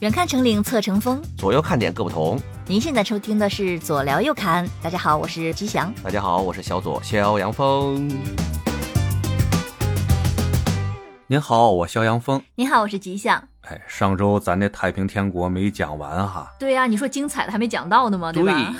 远看成岭侧成峰，左右看点各不同。您现在收听的是左聊右侃，大家好，我是吉祥。大家好，我是小左肖阳峰。您好，我肖阳峰。您好，我是吉祥。哎，上周咱那太平天国没讲完哈。对呀、你说精彩的还没讲到呢吗？对吧？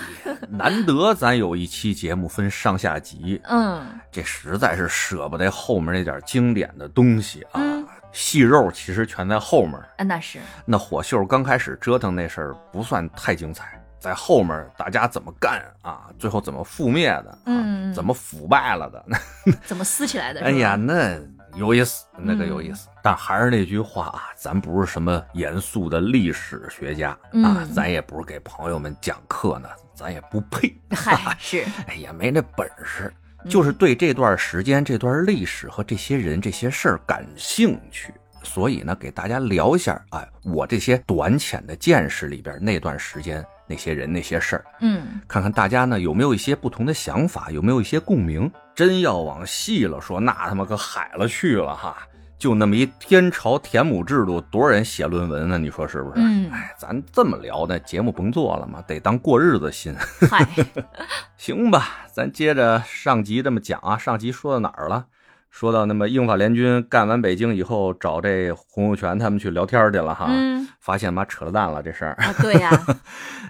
难得咱有一期节目分上下集，嗯，这实在是舍不得后面那点经典的东西啊。嗯戏肉其实全在后面。啊，那是，那火秀刚开始折腾那事儿不算太精彩，在后面大家怎么干啊？最后怎么覆灭的？啊嗯怎么腐败了的？怎么撕起来的？哎呀，那有意思，那个有意嗯思。但还是那句话啊，咱不是什么严肃的历史学家、啊嗯，咱也不是给朋友们讲课呢，咱也不配。嗨，是，哎呀，没那本事，嗯就是对这段时间、这段历史和这些人、这些事儿感兴趣。所以呢，给大家聊一下，哎，我这些短浅的见识里边那段时间那些人那些事儿，嗯，看看大家呢有没有一些不同的想法，有没有一些共鸣。真要往细了说，那他妈可海了去了哈！就那么一天朝田亩制度，多少人写论文呢？你说是不是？嗯哎，咱这么聊，那节目甭做了嘛，得当过日子心。嗨，行吧，咱接着上集这么讲啊。上集说到哪儿了？说到那么英法联军干完北京以后，找这洪秀全他们去聊天去了哈，嗯，发现妈扯了蛋了这事儿。啊，对呀，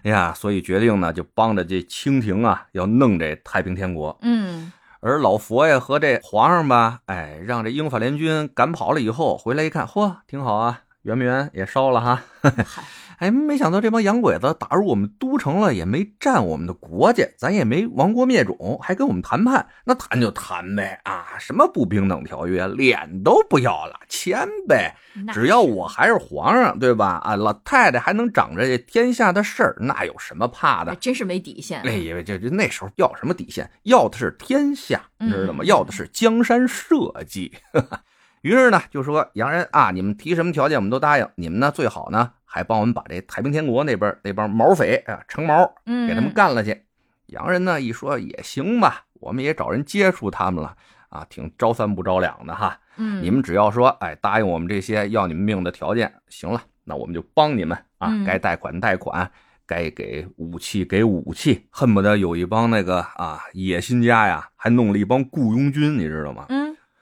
哎 呀，所以决定呢，就帮着这清廷啊，要弄这太平天国。嗯，而老佛爷和这皇上吧，哎，让这英法联军赶跑了以后，回来一看，嚯，挺好啊，圆明园也烧了哈。哎，没想到这帮洋鬼子打入我们都城了，也没占我们的国家，咱也没亡国灭种，还跟我们谈判，那谈就谈呗啊！什么不平等条约，脸都不要了，签呗！只要我还是皇上，对吧？啊，老太太还能掌着这天下的事儿，那有什么怕的？真是没底线。哎呀，这这那时候要什么底线？要的是天下，你知道吗？嗯要的是江山社稷。于是呢，就说洋人啊，你们提什么条件我们都答应，你们呢最好呢还帮我们把这太平天国那边那帮毛匪啊成毛嗯，给他们干了去。洋人呢一说也行吧，我们也找人接触他们了啊，挺招三不招两的哈。嗯，你们只要说，哎，答应我们这些要你们命的条件，行了，那我们就帮你们啊嗯，该贷款贷款，该给武器给武器，恨不得有一帮那个啊野心家呀，还弄了一帮雇佣军，你知道吗？嗯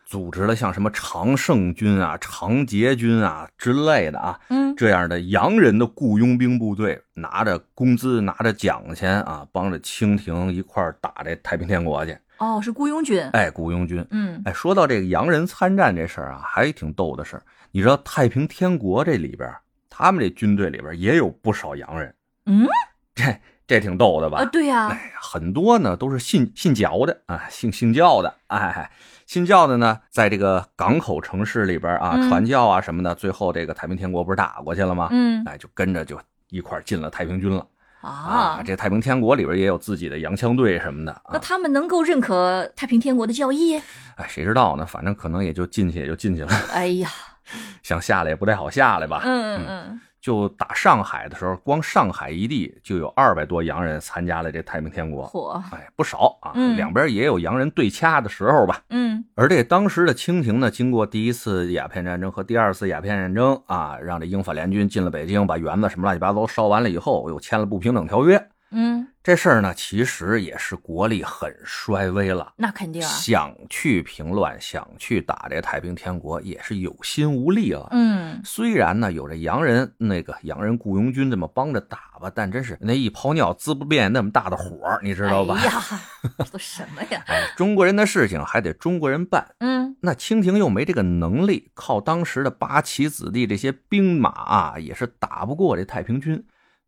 组织了像什么常胜军啊、常捷军啊之类的啊，嗯，这样的洋人的雇佣兵部队，拿着工资、拿着奖钱啊，帮着清廷一块儿打这太平天国去。哦，是雇佣军。哎，雇佣军，嗯哎，说到这个洋人参战这事儿啊，还挺逗的事儿。你知道太平天国这里边，他们这军队里边也有不少洋人，嗯这这挺逗的吧？啊，对呀，哎，很多呢都是信信教的啊，信信教的，哎，信教的呢，在这个港口城市里边啊，嗯传教啊什么的，最后这个太平天国不是打过去了吗？嗯哎，就跟着就一块儿进了太平军了啊啊。这太平天国里边也有自己的洋枪队什么的啊，那他们能够认可太平天国的教义？哎，谁知道呢？反正可能也就进去也就进去了，哎呀，想下来也不太好下来吧。嗯嗯就打上海的时候，光上海一地就有二百多洋人参加了这太平天嗯，国，火，哎，不少啊。嗯两边也有洋人对掐的时候吧。嗯而这当时的清廷呢，经过第一次鸦片战争和第二次鸦片战争啊，让这英法联军进了北京，把园子什么乱七八糟烧完了以后，又签了不平等条约。嗯，这事儿呢，其实也是国力很衰微了。那肯定啊。想去平乱，想去打这太平天国，也是有心无力了。嗯，虽然呢有这洋人那个洋人雇佣军这么帮着打吧，但真是那一泡尿滋不变那么大的火儿，你知道吧？哎呀，这都什么呀？哎，中国人的事情还得中国人办。嗯那清廷又没这个能力，靠当时的八旗子弟这些兵马啊，也是打不过这太平军，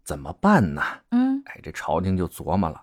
怎么办呢？嗯哎，这朝廷就琢磨了，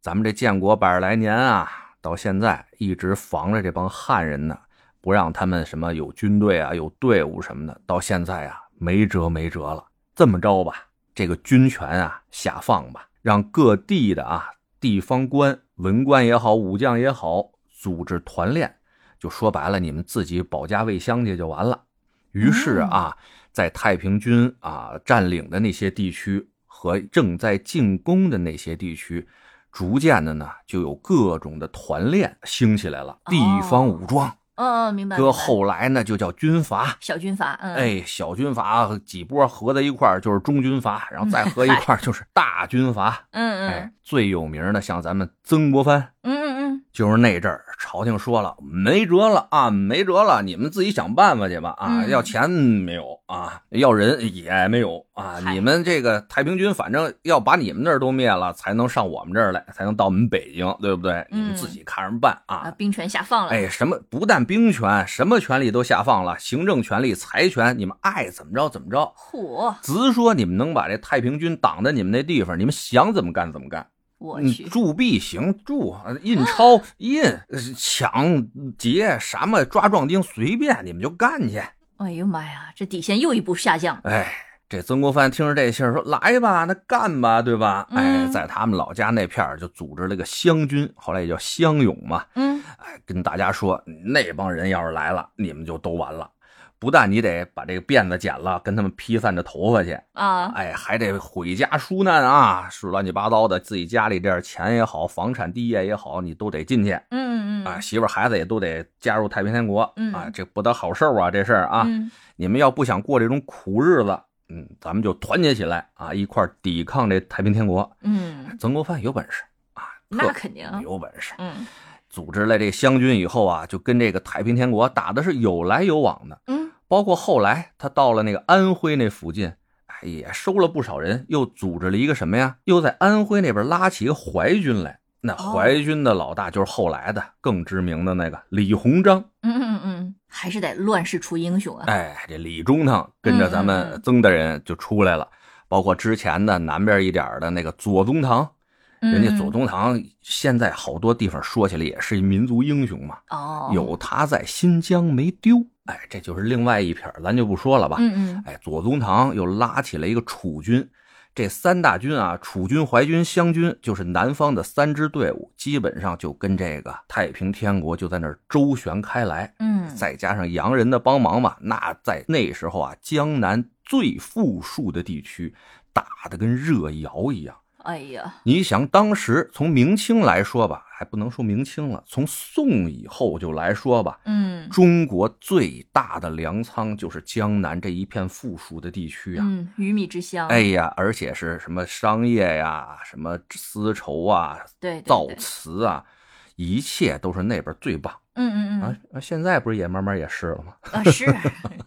咱们这建国百十来年啊，到现在一直防着这帮汉人呢，不让他们什么有军队啊、有队伍什么的，到现在啊，没辙没辙了。这么着吧，这个军权啊下放吧，让各地的啊地方官、文官也好、武将也好，组织团练，就说白了，你们自己保家卫乡去就完了。于是啊，在太平军啊占领的那些地区和正在进攻的那些地区，逐渐的呢，就有各种的团练兴起来了，地方武装。嗯嗯，明白。搁后来呢就叫军阀。小军阀，嗯，，哎，小军阀几波合在一块儿就是中军阀，然后再合一块儿就是大军阀。嗯哎嗯，最有名的像咱们曾国藩，嗯，就是那阵儿朝廷说了没辙了啊，没辙了，你们自己想办法去吧啊！嗯要钱没有啊，要人也没有啊，你们这个太平军反正要把你们那儿都灭了，才能上我们这儿来，才能到我们北京，对不对？你们嗯自己看着办啊，啊！兵权下放了，哎，什么不但兵权，什么权利都下放了，行政权力、财权，你们爱怎么着怎么着。嚯，直说你们能把这太平军挡在你们那地方，你们想怎么干怎么干。嗯我去，铸币行铸，呃印钞印，呃抢劫什么抓壮丁随便你们就干去。哎呦妈呀，这底线又一步下降，哎，这曾国藩听着这信儿说来吧，那干吧，对吧？哎，嗯在他们老家那片儿就组织了个湘军，后来也叫湘勇嘛。嗯，哎，跟大家说，那帮人要是来了，你们就都完了。不但你得把这个辫子剪了，跟他们披散着头发去，啊，哎，还得毁家纾难啊，是乱七八糟的，自己家里这点钱也好，房产地业也好，你都得进去嗯嗯啊，媳妇孩子也都得加入太平天国嗯啊，这不得好受啊，这事儿啊，嗯你们要不想过这种苦日子，嗯，咱们就团结起来啊，一块儿抵抗这太平天国。嗯，曾国藩有本事啊，那肯定，有本事，嗯组织了这湘军以后啊，就跟这个太平天国打的是有来有往的。嗯包括后来他到了那个安徽那附近，哎，也收了不少人，又组织了一个什么呀？又在安徽那边拉起一个淮军来。那淮军的老大就是后来的更知名的那个李鸿章。嗯嗯嗯，还是得乱世出英雄啊，哎，这李中堂跟着咱们嗯曾大人就出来了，包括之前的南边一点的那个左宗棠，人家左嗯宗棠现在好多地方说起来也是一民族英雄嘛，哦，有他在新疆没丢。哎，这就是另外一撇儿咱就不说了吧。嗯嗯哎，左宗棠又拉起了一个楚军，这三大军啊，楚军、淮军、湘军，就是南方的三支队伍，基本上就跟这个太平天国就在那儿周旋开来。嗯，再加上洋人的帮忙嘛，那在那时候啊，江南最富庶的地区，打得跟热窑一样。哎呀，你想，当时从明清来说吧，还不能说明清了，从宋以后就来说吧，嗯中国最大的粮仓就是江南这一片富庶的地区啊。嗯，鱼米之乡，哎，呀，而且是什么商业呀、什么丝绸啊、对，对造瓷啊，一切都是那边最棒嗯嗯啊嗯！啊现在不是也慢慢也是了吗？啊是，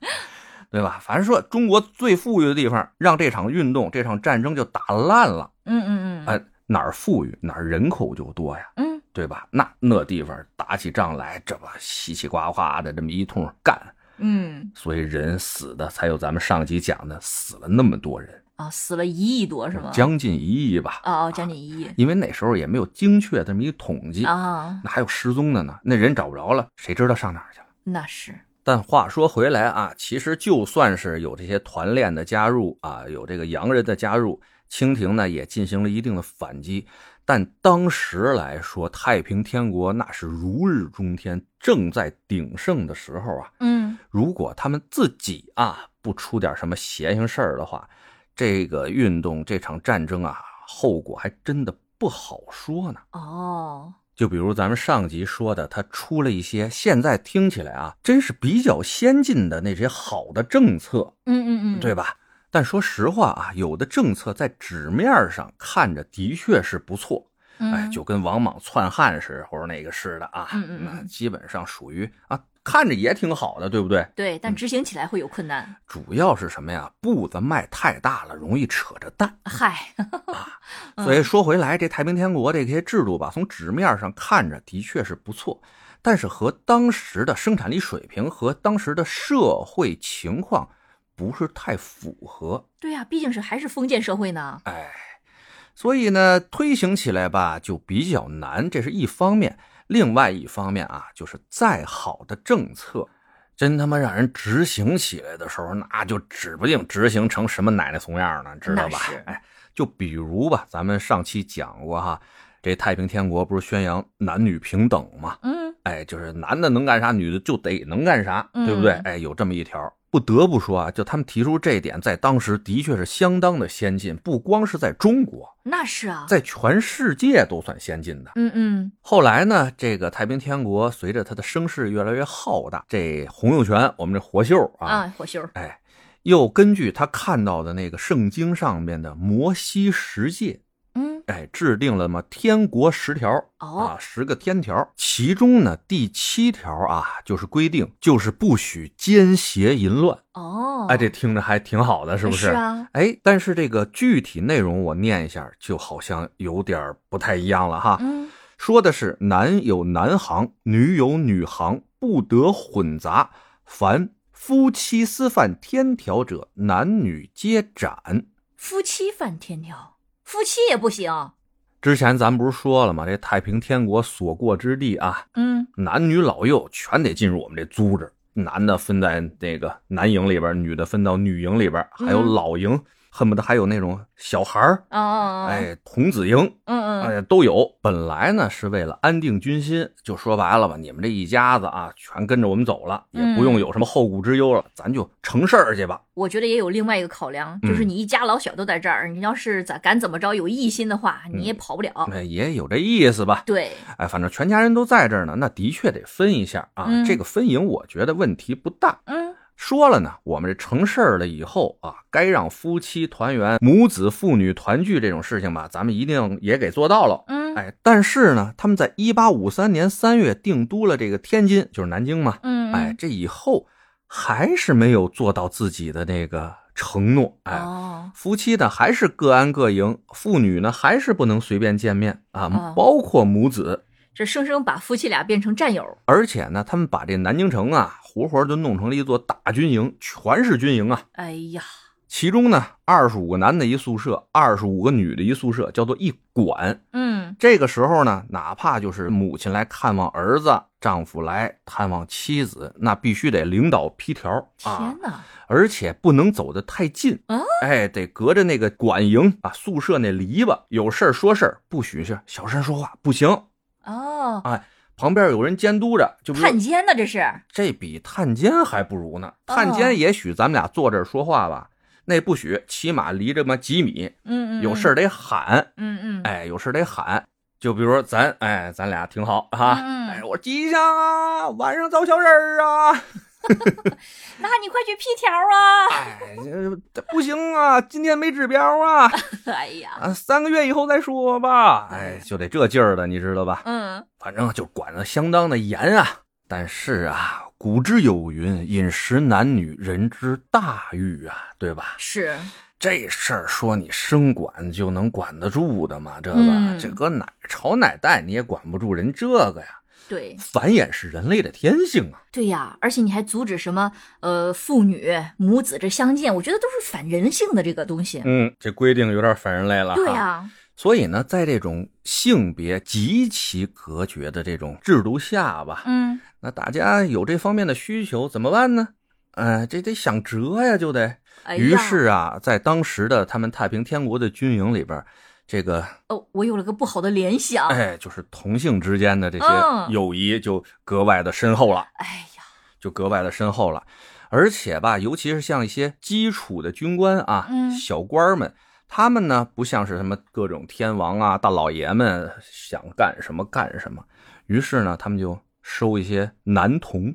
对吧？反正说中国最富裕的地方，让这场运动、这场战争就打烂了。嗯嗯嗯，哎，哪儿富裕哪儿人口就多呀，嗯对吧？那那地方打起仗来，这不稀奇呱呱的这么一通干，嗯所以人死的才有咱们上集讲的死了那么多人，啊，死了一亿多是吗？将近一亿吧。哦哦，将近一亿因为那时候也没有精确这么一统计，啊，那还有失踪的呢，那人找不着了，谁知道上哪儿去了？那是，但话说回来啊，其实就算是有这些团练的加入啊，有这个洋人的加入，清廷呢也进行了一定的反击。但当时来说，太平天国那是如日中天，正在鼎盛的时候啊。嗯如果他们自己啊不出点什么邪性事儿的话，这个运动这场战争啊，后果还真的不好说呢。哦，就比如咱们上集说的，他出了一些现在听起来啊，真是比较先进的那些好的政策，嗯嗯嗯，对吧？但说实话啊，有的政策在纸面上看着的确是不错，嗯，哎，就跟王莽篡汉时候那个似的啊，嗯嗯嗯那基本上属于啊，看着也挺好的，对不对？对，但执行起来会有困难。主要是什么呀？步子迈太大了，容易扯着蛋。嗨，啊所以说回来，这太平天国这些制度吧，从纸面上看着的确是不错，但是和当时的生产力水平和当时的社会情况不是太符合。对呀，毕竟是还是封建社会呢。哎，所以呢，推行起来吧就比较难，这是一方面。另外一方面啊，就是再好的政策，真他妈让人执行起来的时候，那就指不定执行成什么奶奶怂样呢，知道吧？哎，就比如吧，咱们上期讲过哈，这太平天国不是宣扬男女平等吗？嗯哎，就是男的能干啥，女的就得能干啥，对不对？嗯哎，有这么一条。不得不说啊，就他们提出这一点，在当时的确是相当的先进，不光是在中国，那是啊，在全世界都算先进的。嗯嗯后来呢，这个太平天国随着他的声势越来越浩大，这洪秀全，我们这火秀啊，啊，火秀，哎，又根据他看到的那个圣经上面的摩西十诫，嗯哎，制定了嘛天国十条哦啊，十个天条，其中呢第七条啊，就是规定就是不许奸邪淫乱。哦，哎，这听着还挺好的，是不是是啊？哎，但是这个具体内容我念一下，就好像有点不太一样了哈。嗯说的是男有男行，女有女行，不得混杂。凡夫妻私犯天条者，男女皆斩。夫妻犯天条，夫妻也不行。之前咱不是说了吗？这太平天国所过之地啊，嗯男女老幼全得进入我们这组织。男的分在那个男营里边，女的分到女营里边，还有嗯老营，恨不得还有那种小孩儿，哦哦，哦，哎，童子营，嗯嗯哎，都有。本来呢是为了安定军心，就说白了吧，你们这一家子啊，全跟着我们走了，也不用有什么后顾之忧了，咱就成事儿去吧。我觉得也有另外一个考量，嗯就是你一家老小都在这儿，你要是咋敢怎么着有异心的话，你也跑不了。哎，也有这意思吧？对，哎，反正全家人都在这儿呢，那的确得分一下啊。嗯这个分营，我觉得问题不大。嗯说了呢，我们这成事儿了以后啊，该让夫妻团圆、母子父女团聚这种事情吧，咱们一定也给做到了。嗯哎，但是呢，他们在一八五三年三月定都了这个天津，就是南京嘛。嗯，哎，这以后还是没有做到自己的那个承诺。哎，哦，夫妻呢还是各安各营，父女呢还是不能随便见面啊，哦包括母子。这生生把夫妻俩变成战友。而且呢，他们把这南京城啊，活活就弄成了一座大军营，全是军营啊。哎呀，其中呢，二十五个男的一宿舍，二十五个女的一宿舍，叫做一馆。嗯这个时候呢，哪怕就是母亲来看望儿子，丈夫来探望妻子，那必须得领导批条啊天，哪，而且不能走得太近啊哎，得隔着那个管营啊，宿舍那篱笆，有事儿说事儿，不许是小声说话，不行。哦，旁边有人监督着，就探监呢这是。这比探监还不如呢。探哦监也许咱们俩坐这儿说话吧，那不许，起码离这么几米，嗯嗯，有事儿得喊。嗯嗯，哎，有事得喊。就比如说咱，哎，咱俩挺好啊。嗯嗯哎，我吉祥啊，晚上找小人儿啊。那你快去批条啊！哎，这不行啊，今天没指标啊，哎呀，啊，三个月以后再说吧。哎，就得这劲儿的，你知道吧？嗯反正就管得相当的严啊。但是啊，古之有云：“饮食男女，人之大欲啊，对吧？”是，这事儿说你生管就能管得住的吗？这个、嗯这搁哪朝哪代你也管不住人这个呀。对繁衍是人类的天性啊。对呀，而且你还阻止什么呃父女母子这相见，我觉得都是反人性的这个东西。嗯，这规定有点反人类了。对呀、所以呢，在这种性别极其隔绝的这种制度下吧，嗯那大家有这方面的需求怎么办呢？哎，这得想辙呀，就得。哎，于是啊，在当时的他们太平天国的军营里边，这个哦，我有了个不好的联想。哎，就是同性之间的这些嗯友谊就格外的深厚了，哎呀，就格外的深厚了。而且吧，尤其是像一些基础的军官啊、嗯小官们，他们呢不像是什么各种天王啊、大老爷们想干什么干什么，于是呢，他们就收一些男童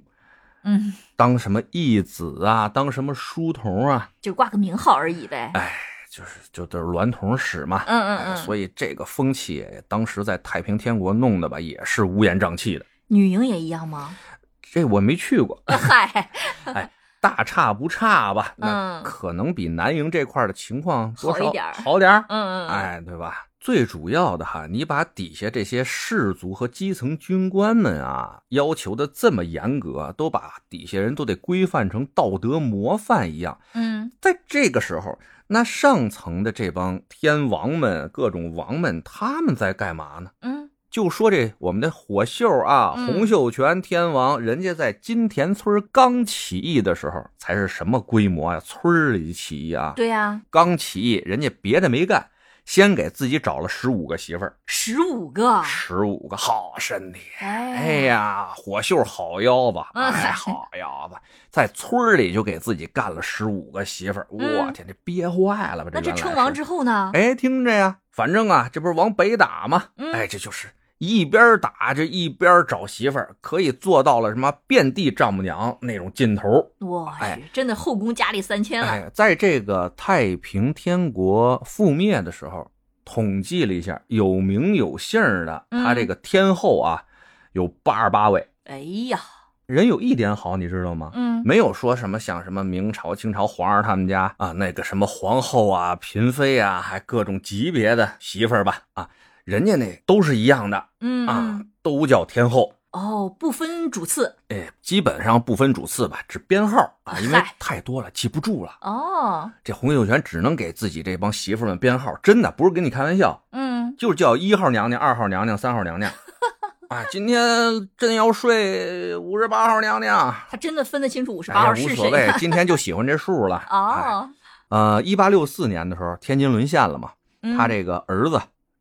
嗯，当什么义子啊，当什么书童啊，就挂个名号而已呗。哎，就是就都是娈童使嘛。嗯嗯嗯，哎所以这个风气当时在太平天国弄的吧，也是乌烟瘴气的。女营也一样吗？这我没去过，嗨，哎大差不差吧？那嗯可能比南营这块的情况多少好一点儿好点儿嗯嗯，哎，对吧？最主要的哈，你把底下这些士族和基层军官们啊要求的这么严格，都把底下人都得规范成道德模范一样。嗯在这个时候，那上层的这帮天王们、各种王们，他们在干嘛呢？嗯就说这我们的火秀啊，嗯洪秀全天王，人家在金田村刚起义的时候，才是什么规模啊、村里起义啊，对呀、刚起义，人家别的没干，先给自己找了十五个媳妇儿，十五个，十五个好身体。哎哎，呀，火秀好腰子，嗯。哎，好腰子，在村儿里就给自己干了十五个媳妇儿，我嗯天，这憋坏了吧？那这称王之后呢？哎，听着呀，反正啊，这不是往北打吗？嗯。哎，这就是一边打着一边找媳妇儿，可以做到了什么遍地丈母娘那种劲头。我哎去，真的后宫佳丽三千了。哎，在这个太平天国覆灭的时候，统计了一下，有名有姓的，嗯他这个天后啊，有八十八位。哎呀，人有一点好，你知道吗？嗯，没有说什么像什么明朝、清朝皇上他们家啊，那个什么皇后啊、嫔妃啊，还各种级别的媳妇儿吧啊，人家那都是一样的啊嗯啊，，都叫天后。哦，不分主次。哎，基本上不分主次吧，只编号啊，因为太多了，记不住了。哦，这洪秀全只能给自己这帮媳妇们编号，真的不是跟你开玩笑，嗯，就是叫一号娘娘、二号娘娘、三号娘娘。啊，今天真要睡五十八号娘娘，他真的分得清楚五十八号是无所谓谁。今天就喜欢这数了。哎哦，呃，一八六四年的时候，天津沦陷了嘛，嗯他这个儿子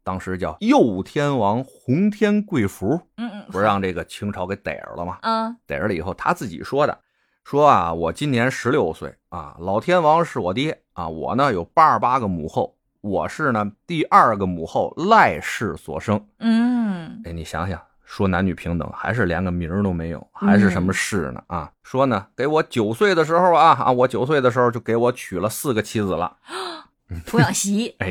当时叫右天王洪天贵福，嗯嗯不是让这个清朝给逮着了吗？嗯逮着了以后，他自己说的，说啊，我今年十六岁啊，老天王是我爹啊，我呢有八十八个母后，我是呢第二个母后赖氏所生。嗯，哎，你想想，说男女平等，还是连个名儿都没有，还是什么氏呢？啊，说呢，给我九岁的时候啊啊，我九岁的时候就给我娶了四个妻子了。童养媳。哎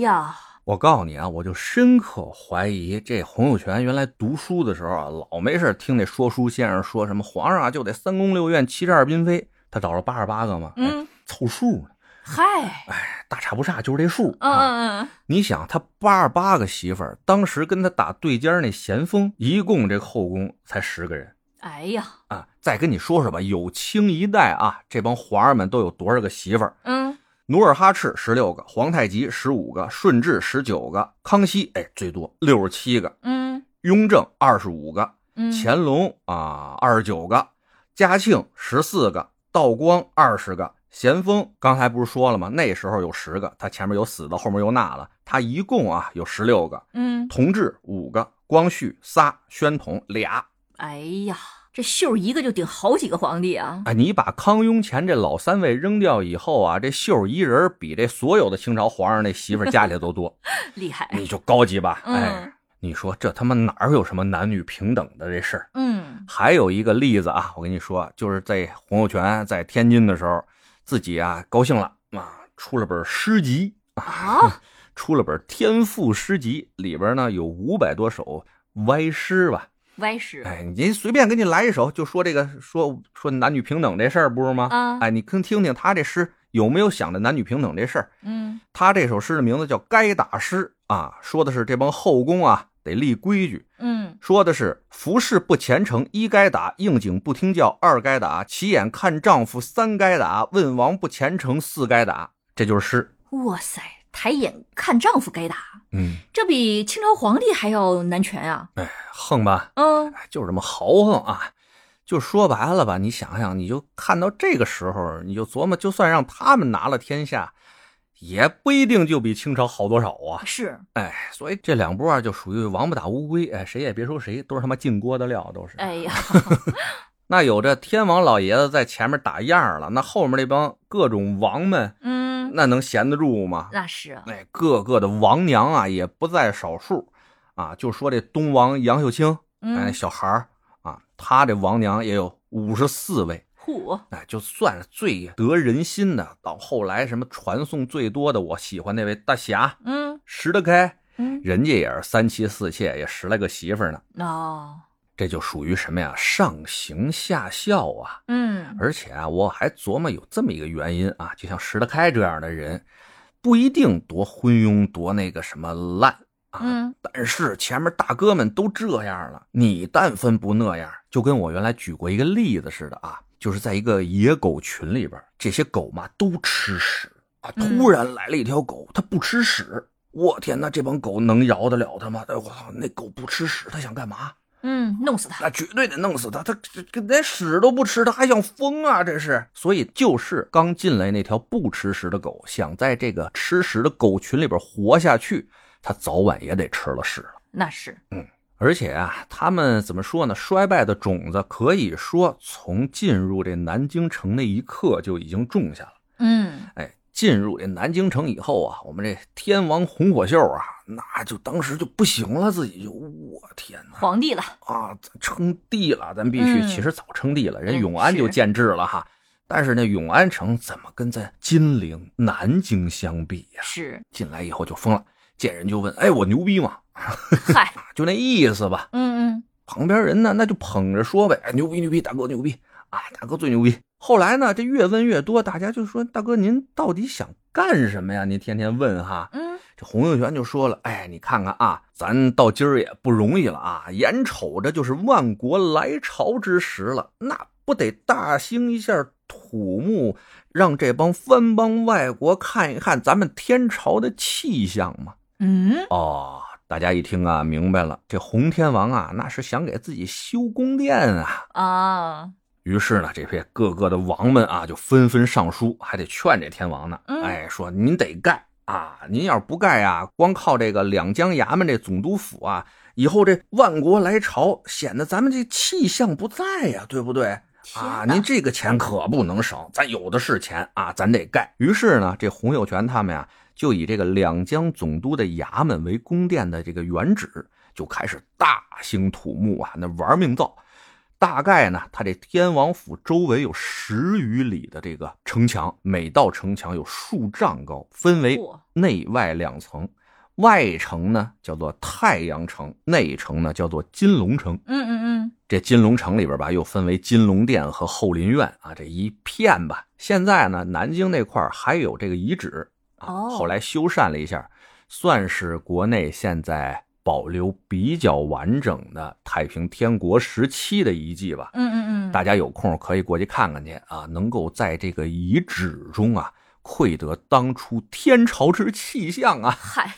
呀，我告诉你啊，我就深刻怀疑这洪秀全原来读书的时候啊，老没事听那说书先生说什么皇上啊就得三宫六院七十二嫔妃，他找了八十八个嘛，哎，嗯，凑数呢，嗨，哎，大差不差就是这数。嗯嗯，你想他八十八个媳妇儿，当时跟他打对尖那咸丰，一共这后宫才十个人。哎呀，啊，再跟你说说吧，有清一代啊，这帮皇上们都有多少个媳妇儿？嗯努尔哈赤十六个，皇太极十五个，顺治十九个，康熙哎最多六十七个，嗯雍正二十五个，嗯，乾隆啊二十九个，嘉庆十四个，道光二十个，咸丰刚才不是说了吗？那时候有十个，他前面有死的，后面又纳了，他一共啊有十六个，嗯，同治五个，光绪仨，宣统俩。哎呀，这秀一个就顶好几个皇帝啊！哎，你把康雍乾这老三位扔掉以后啊，这秀一人比这所有的清朝皇上那媳妇儿家里都多，厉害，你就高级吧？嗯哎，你说这他妈哪儿有什么男女平等的这事儿？嗯还有一个例子啊，我跟你说，就是在洪秀全在天津的时候，自己啊高兴了啊，出了本诗集啊，出了本《天赋诗集》，里边呢有五百多首歪诗吧。歪诗，哎，您随便给你来一首，就说这个说说男女平等这事儿，不是吗？啊哎，你听听听他这诗有没有想着男女平等这事儿？嗯他这首诗的名字叫《该打诗》啊，说的是这帮后宫啊得立规矩，嗯说的是服侍不虔诚一该打，应景不听教二该打，起眼看丈夫三该打，问王不虔诚四该打，这就是诗。哇塞，抬眼看丈夫该打，嗯，这比清朝皇帝还要难权啊！哎，横吧，嗯哎就是这么豪横啊。就说白了吧，你想想，你就看到这个时候，你就琢磨，就算让他们拿了天下，也不一定就比清朝好多少啊。是，哎，所以这两波啊，就属于王八打乌龟，哎，谁也别说谁，都是他妈进锅的料，都是。哎呀，那有这天王老爷子在前面打样了，那后面那帮各种王们，嗯，那能闲得住吗？那是，哎，各个的王娘啊，也不在少数啊。就说这东王杨秀清，哎，嗯，小孩儿啊，他这王娘也有五十四位。嚯，哎，就算是最得人心的，到后来什么传颂最多的，我喜欢那位大侠嗯石德开，嗯，人家也是三妻四妾，也十来个媳妇儿呢。哦，这就属于什么呀？上行下效啊！嗯而且啊，我还琢磨有这么一个原因啊，就像石德开这样的人，不一定多昏庸，多那个什么烂啊。嗯但是前面大哥们都这样了，你但分不那样，就跟我原来举过一个例子似的啊，就是在一个野狗群里边，这些狗嘛都吃屎啊，嗯突然来了一条狗，它不吃屎，我天，哪这帮狗能饶得了它吗？哎我操，那狗不吃屎，它想干嘛？嗯，弄死他。那绝对得弄死他，他这这连屎都不吃，他还想疯啊！这是，所以就是刚进来那条不吃屎的狗，想在这个吃屎的狗群里边活下去，他早晚也得吃了屎了。那是，嗯，而且啊，他们怎么说呢？衰败的种子可以说从进入这南京城那一刻就已经种下了。嗯，哎，进入这南京城以后啊，我们这天王洪火秀啊，那就当时就不行了，自己就我天哪！皇帝了，啊，称帝了，咱必须，嗯其实早称帝了，人嗯永安就建制了哈。但是那永安城怎么跟咱金陵、南京相比呀？是，进来以后就疯了，见人就问：“哎，我牛逼吗 嗨，？”就那意思吧。嗯嗯，旁边人呢，那就捧着说呗：“哎，牛逼牛逼，大哥牛逼啊，大哥最牛逼。”后来呢，这越问越多，大家就说：“大哥，您到底想干什么呀？您天天问哈。”嗯，这洪秀全就说了：“哎，你看看啊，咱到今儿也不容易了啊，眼瞅着就是万国来朝之时了，那不得大兴一下土木，让这帮藩邦外国看一看咱们天朝的气象吗？”嗯，哦，大家一听啊，明白了，这洪天王啊，那是想给自己修宫殿啊。啊，于是呢，这些各个的王们啊，就纷纷上书，还得劝这天王呢。嗯哎，说您得盖啊，您要是不盖啊，光靠这个两江衙门这总督府啊，以后这万国来朝，显得咱们这气象不在呀、对不对？啊，您这个钱可不能省，咱有的是钱啊，咱得盖。于是呢，这洪秀全他们呀，就以这个两江总督的衙门为宫殿的这个原址，就开始大兴土木啊，那玩命造。大概呢，它这天王府周围有十余里的这个城墙，每道城墙有数丈高，分为内外两层。外城呢叫做太阳城，内城呢叫做金龙城。嗯嗯嗯，这金龙城里边吧，又分为金龙殿和后林院啊，这一片吧。现在呢，南京那块儿还有这个遗址啊，哦后来修缮了一下，算是国内现在保留比较完整的太平天国时期的遗迹吧。嗯嗯嗯，大家有空可以过去看看去啊，能够在这个遗址中啊，窥得当初天朝之气象啊。嗨，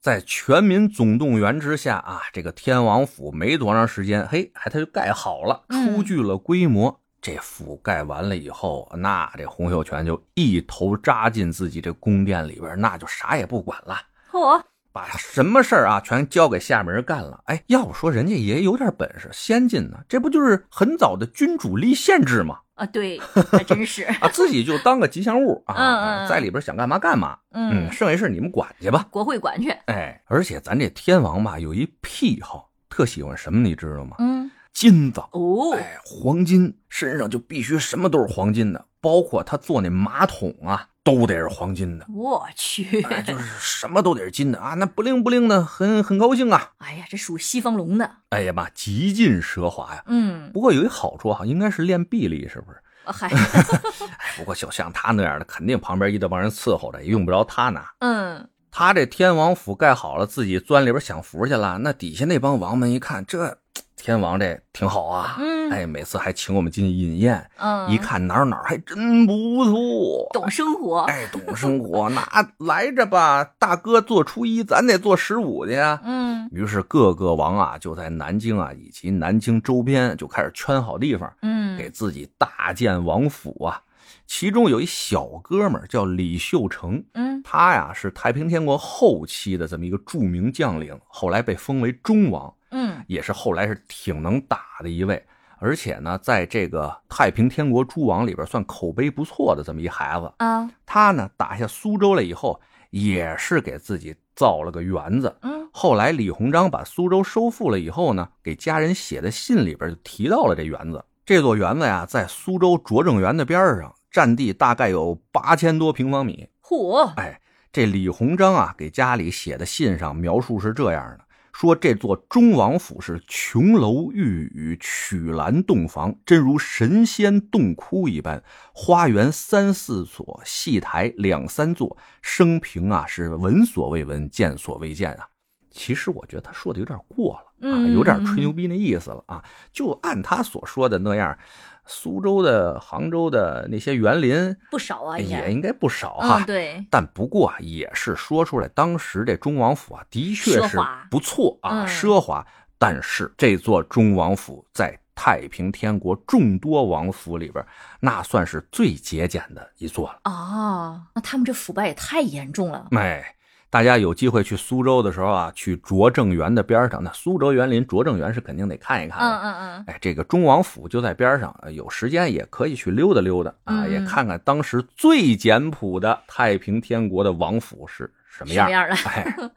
在全民总动员之下啊，这个天王府没多长时间，嘿，还它就盖好了，嗯初具了规模。这府盖完了以后，那这洪秀全就一头扎进自己这宫殿里边，那就啥也不管了。嚯，把什么事儿啊全交给下面人干了。哎，要不说人家也有点本事，先进呢，这不就是很早的君主立宪制吗？啊，对，还真是，啊，自己就当个吉祥物啊，嗯嗯嗯在里边想干嘛干嘛。嗯，剩下事你们管去吧。国会管去，哎，而且咱这天王吧有一癖好，特喜欢什么，你知道吗？嗯，金子，哦，哎，黄金，身上就必须什么都是黄金的，包括他坐那马桶啊，都得是黄金的。我去，哎，就是什么都得是金的啊，那不灵不灵的，很很高兴啊。哎呀，这属西方龙的，哎呀妈，极尽奢华呀。嗯，不过有一好处哈，应该是练臂力，是不是？不过就像他那样的，肯定旁边一大帮人伺候着，也用不着他拿。嗯，他这天王府盖好了，自己钻里边享福去了。那底下那帮王们一看，这 天王这挺好啊，嗯哎，每次还请我们进去饮宴，嗯，一看哪儿哪儿还真不错，懂生活，哎，懂生活，那来着吧，大哥做初一，咱得做十五去呀。嗯于是各个王啊，就在南京啊以及南京周边就开始圈好地方，嗯，给自己大建王府啊。其中有一小哥们儿叫李秀成，嗯他呀是太平天国后期的这么一个著名将领，后来被封为忠王，嗯也是后来是挺能打的一位，而且呢，在这个太平天国诸王里边算口碑不错的这么一孩子。啊，他呢打下苏州了以后，也是给自己造了个园子。嗯后来李鸿章把苏州收复了以后呢，给家人写的信里边就提到了这园子。这座园子呀，在苏州拙政园的边上，占地大概有八千多平方米。嚯，哎，这李鸿章啊，给家里写的信上描述是这样的：说这座中王府是琼楼玉宇、曲栏洞房，真如神仙洞窟一般。花园三四所，戏台两三座，生平啊是闻所未闻，见所未见啊。其实我觉得他说的有点过了啊，嗯有点吹牛逼那意思了啊。就按他所说的那样，苏州的、杭州的那些园林不少啊，也应该不少哈。嗯，对，但不过啊，也是说出来，当时这忠王府啊，的确是不错啊，嗯奢华。但是这座忠王府在太平天国众多王府里边，那算是最节俭的一座了。哦，那他们这腐败也太严重了。哎，大家有机会去苏州的时候啊，去拙政园的边上，那苏州园林拙政园是肯定得看一看的。嗯嗯嗯，哎，这个忠王府就在边上，呃有时间也可以去溜达溜达啊，嗯也看看当时最简朴的太平天国的王府是什么样什么。样的？哎，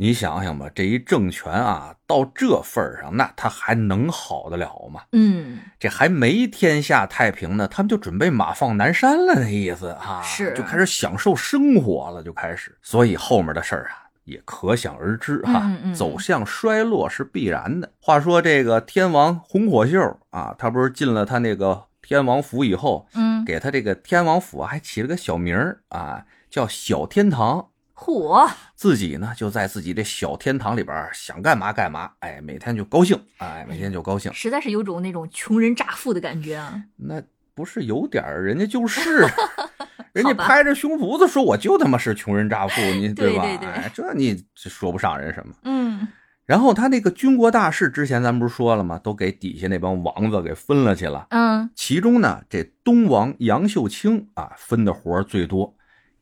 你想想吧，这一政权啊，到这份儿上，那他还能好得了吗？嗯，这还没天下太平呢，他们就准备马放南山了，那意思啊，是就开始享受生活了，就开始，所以后面的事儿啊。也可想而知哈，嗯嗯走向衰落是必然的。话说这个天王红火秀啊，他不是进了他那个天王府以后，嗯，给他这个天王府还起了个小名儿啊，叫小天堂。嚯，自己呢就在自己这小天堂里边想干嘛干嘛，哎，每天就高兴，哎，每天就高兴。实在是有种那种穷人乍富的感觉啊。那不是有点儿，人家就是，人家拍着胸脯子说我就他妈是穷人乍富，你吧？对对对哎，这你这说不上人什么。嗯然后他那个军国大事，之前咱们不是说了吗？都给底下那帮王子给分了去了。嗯其中呢，这东王杨秀清啊，分的活儿最多。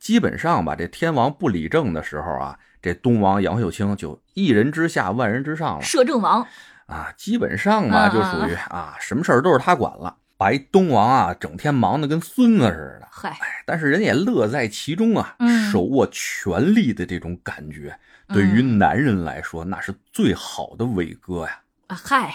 基本上吧，这天王不理政的时候啊，这东王杨秀清就一人之下，万人之上了。摄政王，啊。基本上吧，嗯就属于啊，什么事儿都是他管了，把一东王啊，整天忙得跟孙子似的。嗨，但是人也乐在其中啊，嗯。手握权力的这种感觉，对于男人来说，那是最好的伟哥呀。啊嗨，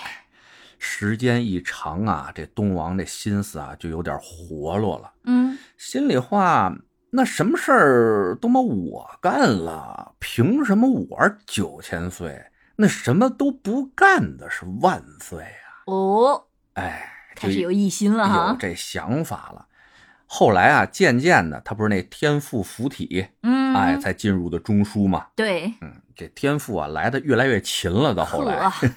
时间一长啊，这东王这心思啊就有点活络了。嗯。心里话，那什么事儿都么我干了，凭什么我九千岁，那什么都不干的是万岁啊？哦，哎，开始有异心了有。这想法了。后来啊，渐渐的，他不是那天赋附体，嗯，哎，才进入的中枢嘛。对，嗯，这天赋啊，来的越来越勤了。到后来，呵，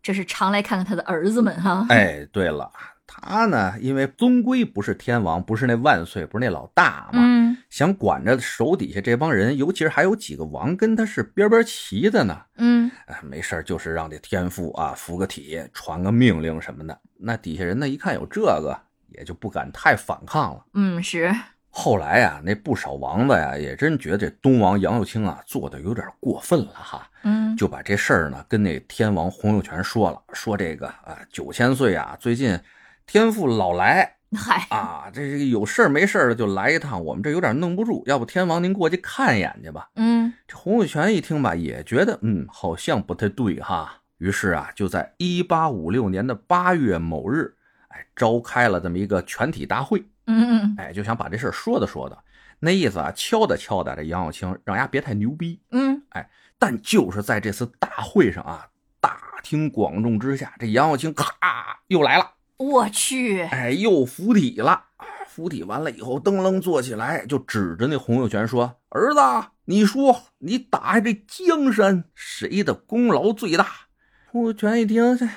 这是常来看看他的儿子们哈。哎，对了，他呢，因为终归不是天王，不是那万岁，不是那老大嘛，嗯想管着手底下这帮人，尤其是还有几个王跟他是边边齐的呢。嗯哎，没事儿就是让这天父啊服个体，传个命令什么的。那底下人呢，一看有这个，也就不敢太反抗了。嗯是，后来呀、那不少王子呀，也真觉得这东王杨秀清啊做的有点过分了哈，嗯就把这事儿呢跟那天王洪秀全说了，说这个啊九千岁啊，最近天父老来 嗨，啊，这这个有事儿没事儿的就来一趟，我们这有点弄不住，要不天王您过去看一眼去吧。嗯这洪秀全一听吧，也觉得嗯好像不太对哈，于是啊就在一八五六年的八月某日，哎召开了这么一个全体大会。嗯嗯哎，就想把这事儿说的说的，那意思啊，敲打敲打这杨小青，让丫别太牛逼。嗯，哎但就是在这次大会上啊，大庭广众之下，这杨小青咔又来了，我去，哎，又附体了。附体完了以后，噔楞坐起来，就指着那洪秀全说：“儿子，你说你打下这江山，谁的功劳最大？”洪秀全一听，这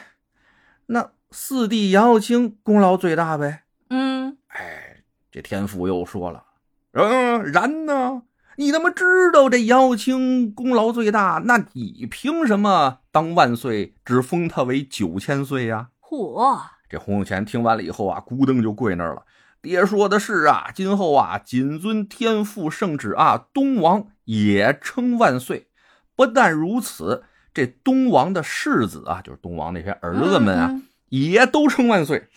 那四弟杨秀清功劳最大呗。嗯哎，这天父又说了，嗯，然呢？你他妈知道这杨秀清功劳最大，那你凭什么当万岁只封他为九千岁呀、嚯，这洪秀全听完了以后啊，咕噔就跪那儿了。爹说的是啊，今后啊，谨遵天父圣旨啊，东王也称万岁。不但如此，这东王的世子啊，就是东王那些儿子们啊，也都称万岁。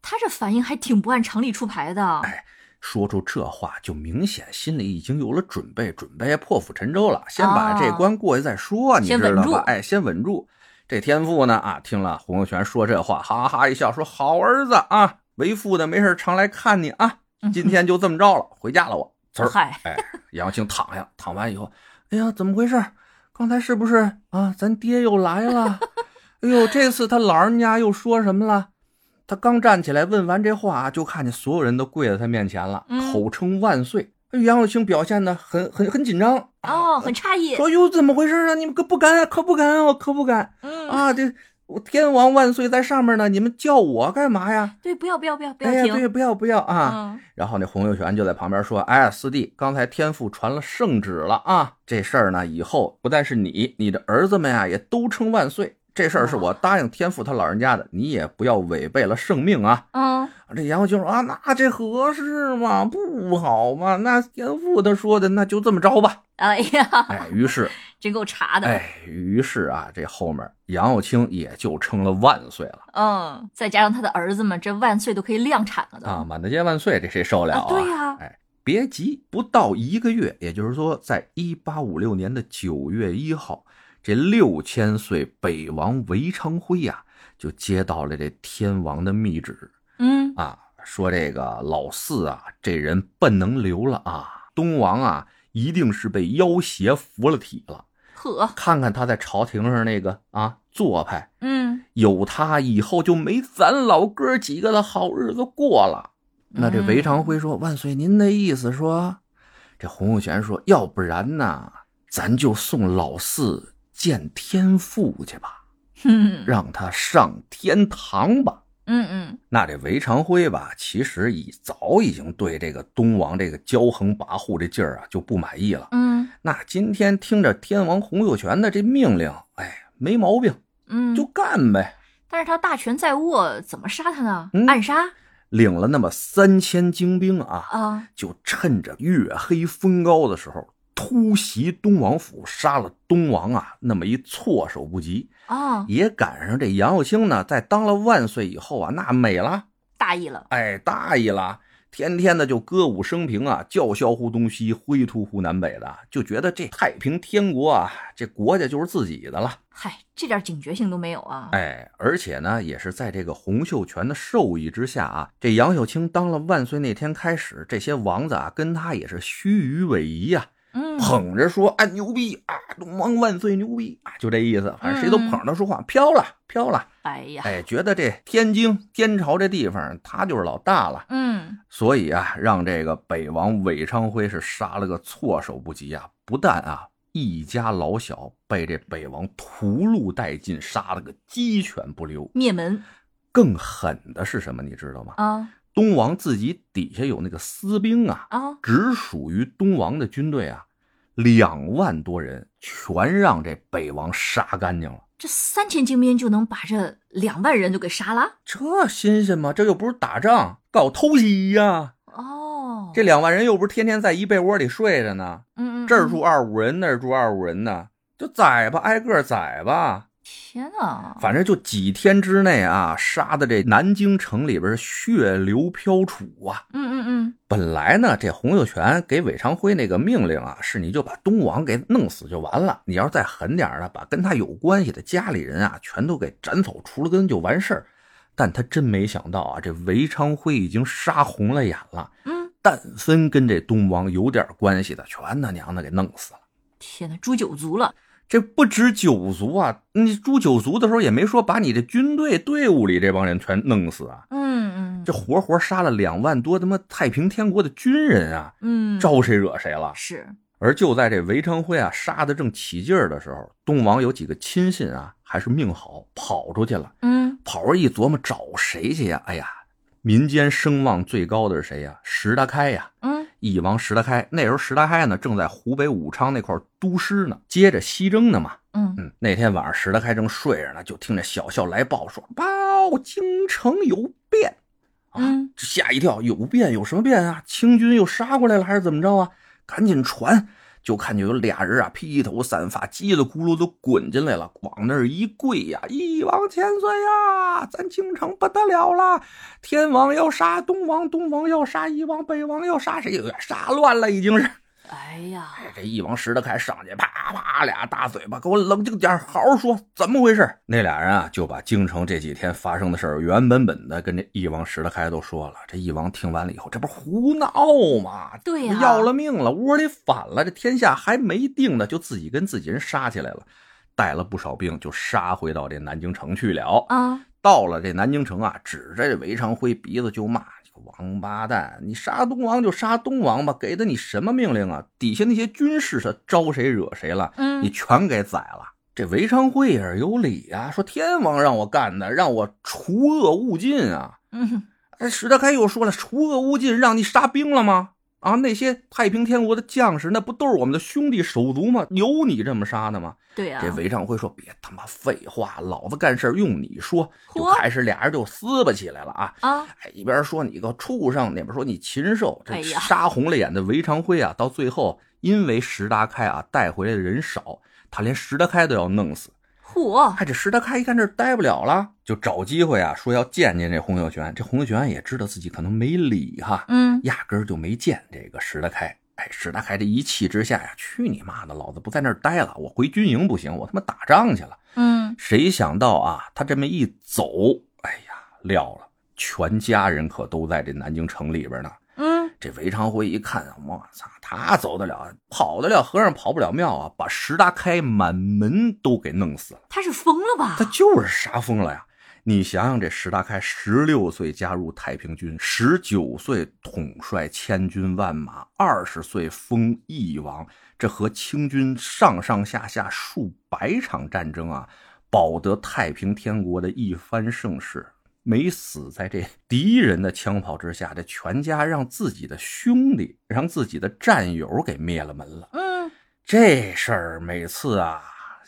他这反应还挺不按常理出牌的。哎说出这话，就明显心里已经有了准备，准备破釜沉舟了。先把这关过去再说，你知道吧？哎，先稳住。这天父呢，啊，听了洪秀全说这话，哈哈一笑，说：“好儿子啊，为父的没事常来看你啊。今天就这么着了，回家了我。”呲儿，嗨，哎，杨青躺下，躺完以后，哎呀，怎么回事？刚才是不是啊？咱爹又来了？哎呦，这次他老人家又说什么了？他刚站起来问完这话，就看见所有人都跪在他面前了，嗯口称万岁。哎杨永清表现的很很很紧张哦，很诧异。说哟怎么回事啊？你们可不敢啊，可不敢啊，可不敢嗯，啊！这我天王万岁在上面呢，你们叫我干嘛呀？对，不要不要不要不哎呀。对，不要不要啊！嗯然后那洪秀全就在旁边说：“哎呀，四弟，刚才天父传了圣旨了啊！这事儿呢，以后不但是你，你的儿子们啊，也都称万岁。这事儿是我答应天父他老人家的，你也不要违背了圣命啊。嗯，这杨秀清说啊，那这合适吗？不好吗？那天父他说的，那就这么着吧。哎呀，哎，于是，真够茶的。哎，于是啊，这后面杨耀清也就成了万岁了嗯，再加上他的儿子们，这万岁都可以量产了都。啊！满大街万岁，这谁受得了啊对呀哎，别急，不到一个月，也就是说，在一八五六年的九月一号，这六千岁北王韦昌辉呀、就接到了这天王的密旨嗯，啊，说这个老四啊，这人不能留了啊，东王啊，一定是被妖邪服了体了。呵，看看他在朝廷上那个啊做派，嗯，有他以后就没咱老哥几个的好日子过了。那这韦长辉说：“万岁，您的意思说？”这洪秀全说：“要不然呢，咱就送老四见天父去吧，哼，让他上天堂吧。”嗯嗯，那这韦长辉吧，其实已早已经对这个东王这个骄横跋扈这劲儿啊就不满意了。嗯那今天听着天王洪秀全的这命令，哎，没毛病，嗯，就干呗。但是他大权在握，怎么杀他呢？嗯暗杀领了那么三千精兵啊，啊？就趁着月黑风高的时候突袭东王府，杀了东王啊，那么一措手不及。啊，也赶上这杨秀清呢，在当了万岁以后啊，那美了，大意了。哎，大意了，天天的就歌舞升平啊，叫嚣乎东西，挥突乎南北的，就觉得这太平天国啊，这国家就是自己的了。嗨，这点警觉性都没有啊！哎，而且呢，也是在这个洪秀全的授意之下啊，这杨秀清当了万岁那天开始，这些王子啊跟他也是虚与委蛇呀、嗯，捧着说啊牛逼啊，东王万岁牛逼啊，就这意思，反正谁都捧着他说话，飘了飘了，哎呀，哎，觉得这天津天朝这地方他就是老大了，嗯所以啊，让这个北王韦昌辉是杀了个措手不及啊，不但啊。一家老小被这北王屠戮殆尽，杀了个鸡犬不留。灭门更狠的是什么？你知道吗？啊东王自己底下有那个私兵啊，啊！只属于东王的军队啊，两万多人，全让这北王杀干净了。这三千精兵就能把这两万人就给杀了？这新鲜吗？这又不是打仗，搞偷袭呀、哦，这两万人又不是天天在一被窝里睡着呢，嗯嗯，这儿嗯住二五人，那儿住二五人呢，就宰吧，挨个宰吧。天哪！反正就几天之内啊，杀的这南京城里边血流飘杵啊。嗯嗯嗯，本来呢，这洪秀全给韦昌辉那个命令啊，是你就把东王给弄死就完了。你要是再狠点儿的，把跟他有关系的家里人啊，全都给斩草除了根就完事儿。但他真没想到啊，这韦昌辉已经杀红了眼了。嗯，但凡跟这东王有点关系的，全他娘的给弄死了。天哪，诛九族了！这不止九族啊！你诛九族的时候也没说把你这军队队伍里这帮人全弄死啊，嗯嗯，这活活杀了两万多他妈太平天国的军人啊！嗯招谁惹谁了？是而就在这韦昌辉啊杀的正起劲儿的时候，东王有几个亲信啊，还是命好跑出去了。嗯跑出一琢磨找谁去呀？哎呀，民间声望最高的是谁呀？石达开呀！嗯翼王石达开，那时候石达开呢正在湖北武昌那块儿督师呢，接着西征呢嘛。嗯嗯，那天晚上石达开正睡着呢，就听着小校来报说：“报京城有变。”啊，吓一跳，有变？有什么变啊？清军又杀过来了，还是怎么着啊？赶紧传！就看见有俩人啊，披头散发，叽里咕噜都滚进来了，往那儿一跪呀、一王千岁呀，咱京城不得了了！天王要杀东王，东王要杀一王，北王要杀谁？杀乱了，已经是。哎呀，哎，这一王石德开上去，啪啪俩大嘴巴，给我冷静点，好好说，怎么回事？那俩人啊，就把京城这几天发生的事儿原本本的跟这一王石德开都说了。这一王听完了以后，这不是胡闹吗？对呀要了命了，窝里反了，这天下还没定呢，就自己跟自己人杀起来了，带了不少兵，就杀回到这南京城去了。啊，到了这南京城啊，指着这韦昌辉鼻子就骂：“你个王八蛋！你杀东王就杀东王吧，给的你什么命令啊？底下那些军士他招谁惹谁了？嗯你全给宰了。”这韦昌辉也是有理啊，说天王让我干的，让我除恶务尽啊。嗯哎，史德开又说了，除恶务尽让你杀兵了吗？啊，那些太平天国的将士，那不都是我们的兄弟手足吗？有你这么杀的吗？对呀、这韦昌辉说：“别他妈废话，老子干事儿用你说。”就开始俩人就撕巴起来了啊！啊，哎，一边说你个畜生，那边说你禽兽，这杀红了眼的韦长辉啊，到最后因为石达开啊带回来的人少，他连石达开都要弄死。嚯，哎，这石达开一看这待不了了，就找机会啊，说要见见这洪秀全。这洪秀全也知道自己可能没理哈，嗯，压根儿就没见这个石达开。哎，石达开这一气之下呀，去你妈的，老子不在那儿待了，我回军营不行，我他妈打仗去了。嗯，谁想到啊，他这么一走，哎呀，撂了，全家人可都在这南京城里边呢。嗯，这韦昌辉一看，我操，他走得了，跑得了和尚跑不了庙啊，把石达开满门都给弄死了。他是疯了吧他？就是杀疯了呀！你想想，这石达开十六岁加入太平军，十九岁统帅千军万马，二十岁封义王，这和清军上上下下数百场战争啊，保得太平天国的一番盛世。没死在这敌人的枪炮之下，这全家让自己的兄弟、让自己的战友给灭了门了。嗯，这事儿每次啊，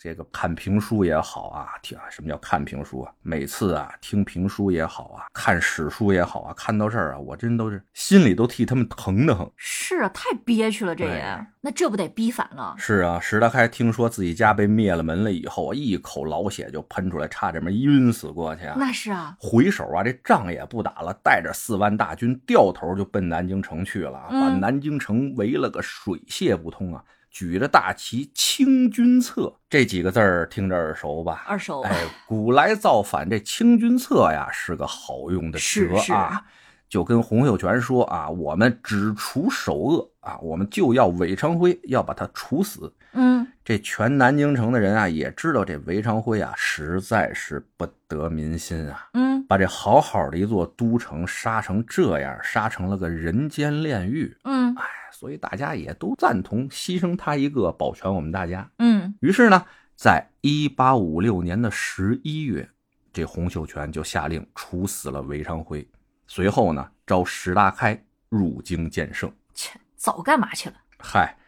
这个看评书也好啊，听什么叫看评书啊？每次啊，听评书也好啊，看史书也好啊，看到这儿啊，我真都是心里都替他们疼得很。是啊，太憋屈了，这也，那这不得逼反了？是啊，石达开听说自己家被灭了门了以后，一口老血就喷出来，差点没晕死过去啊。那是啊，回首啊，这仗也不打了，带着四万大军掉头就奔南京城去了，嗯把南京城围了个水泄不通啊！举着大旗，清君侧这几个字儿听着耳熟吧？耳熟，哎，古来造反，这清君侧呀是个好用的是是辙啊。就跟洪秀全说啊，我们只除首恶啊，我们就要韦昌辉，要把他处死。嗯，这全南京城的人啊，也知道这韦昌辉啊，实在是不得民心啊，嗯，把这好好的一座都城杀成这样，杀成了个人间炼狱。嗯，哎，所以大家也都赞同牺牲他一个，保全我们大家。嗯，于是呢，在一八五六年的十一月，这洪秀全就下令处死了韦昌辉。随后呢，召石达开入京见圣。切，早干嘛去了？嗨，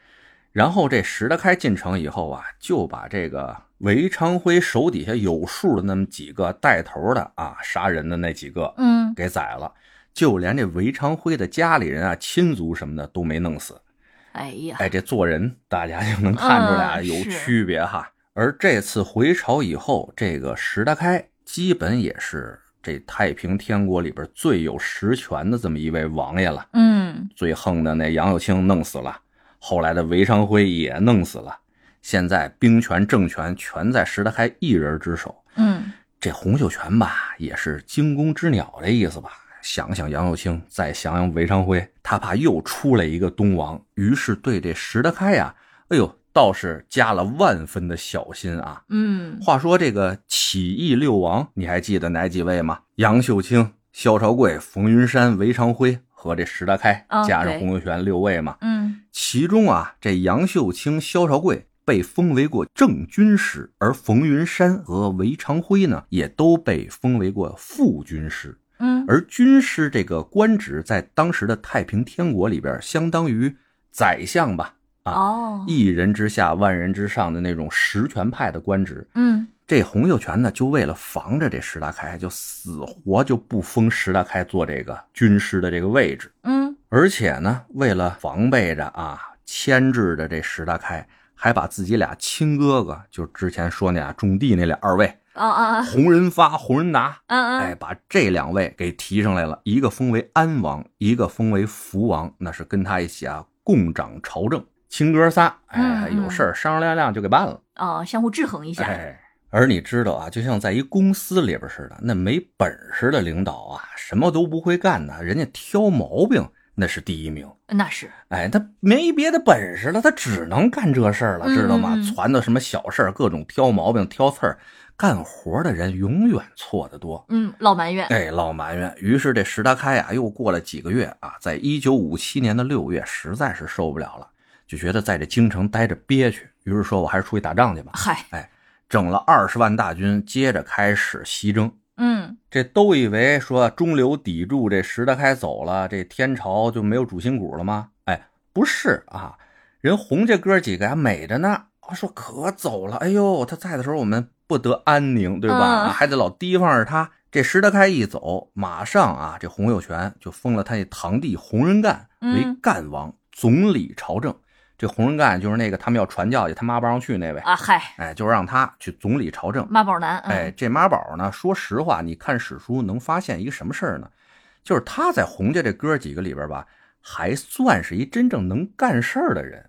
然后这石达开进城以后啊，就把这个韦昌辉手底下有数的那么几个带头的啊，杀人的那几个嗯，给宰了，就连这韦昌辉的家里人啊、亲族什么的都没弄死。哎呀，哎，这做人大家就能看出来啊有区别哈。而这次回朝以后，这个石达开基本也是这太平天国里边最有实权的这么一位王爷了。嗯，最横的那杨秀清弄死了，后来的韦昌辉也弄死了，现在兵权政权全在石达开一人之手。嗯，这洪秀全吧，也是惊弓之鸟的意思吧。想想杨秀清，再想想韦昌辉，他怕又出来一个东王，于是对这石达开呀，哎呦，倒是加了万分的小心啊。嗯，话说这个起义六王，你还记得哪几位吗？杨秀清、萧朝贵、冯云山、韦昌辉和这石达开，哦加上洪秀全六位嘛。嗯，其中啊，这杨秀清、萧朝贵被封为过正军师，而冯云山和韦昌辉呢，也都被封为过副军师。嗯，而军师这个官职，在当时的太平天国里边，相当于宰相吧，啊，哦，一人之下，万人之上的那种实权派的官职。嗯，这洪秀全呢，就为了防着这石达开，就死活就不封石达开做这个军师的这个位置。嗯，而且呢，为了防备着啊，牵制着这石达开，还把自己俩亲哥哥，就之前说那俩种地那俩二位，啊啊啊，洪仁发、洪仁达，嗯哎，嗯，把这两位给提上来了，一个封为安王，一个封为福王，那是跟他一起啊共掌朝政。亲哥仨，哎，有事儿商商量量就给办了。哦，相互制衡一下，哎，而你知道啊，就像在一公司里边似的，那没本事的领导啊，什么都不会干呢，人家挑毛病那是第一名。那是，哎，他没别的本事了，他只能干这事儿了，知道吗？传的什么小事儿，各种挑毛病、挑刺儿，干活的人永远错得多。嗯，老埋怨，哎，老埋怨。于是这石达开啊，又过了几个月啊，在一九五七年的六月，实在是受不了了，就觉得在这京城待着憋屈，于是说我还是出去打仗去吧。嗨，哎整了二十万大军，接着开始西征。嗯，这都以为说中流砥柱，这石达开走了，这天朝就没有主心骨了吗？哎，不是啊，人洪家哥几个还美着呢。说可走了，哎呦，他在的时候我们不得安宁，对吧？嗯还得老提防着他。这石德开一走，马上啊，这洪秀全就封了他那堂弟洪仁干为嗯干王，总理朝政。这洪仁干就是那个他们要传教去，他妈不让去那位，啊，嗨，哎，就让他去总理朝政。妈宝男，嗯哎，，这妈宝呢，说实话，你看史书能发现一个什么事儿呢？就是他在洪家这哥几个里边吧，还算是一真正能干事儿的人。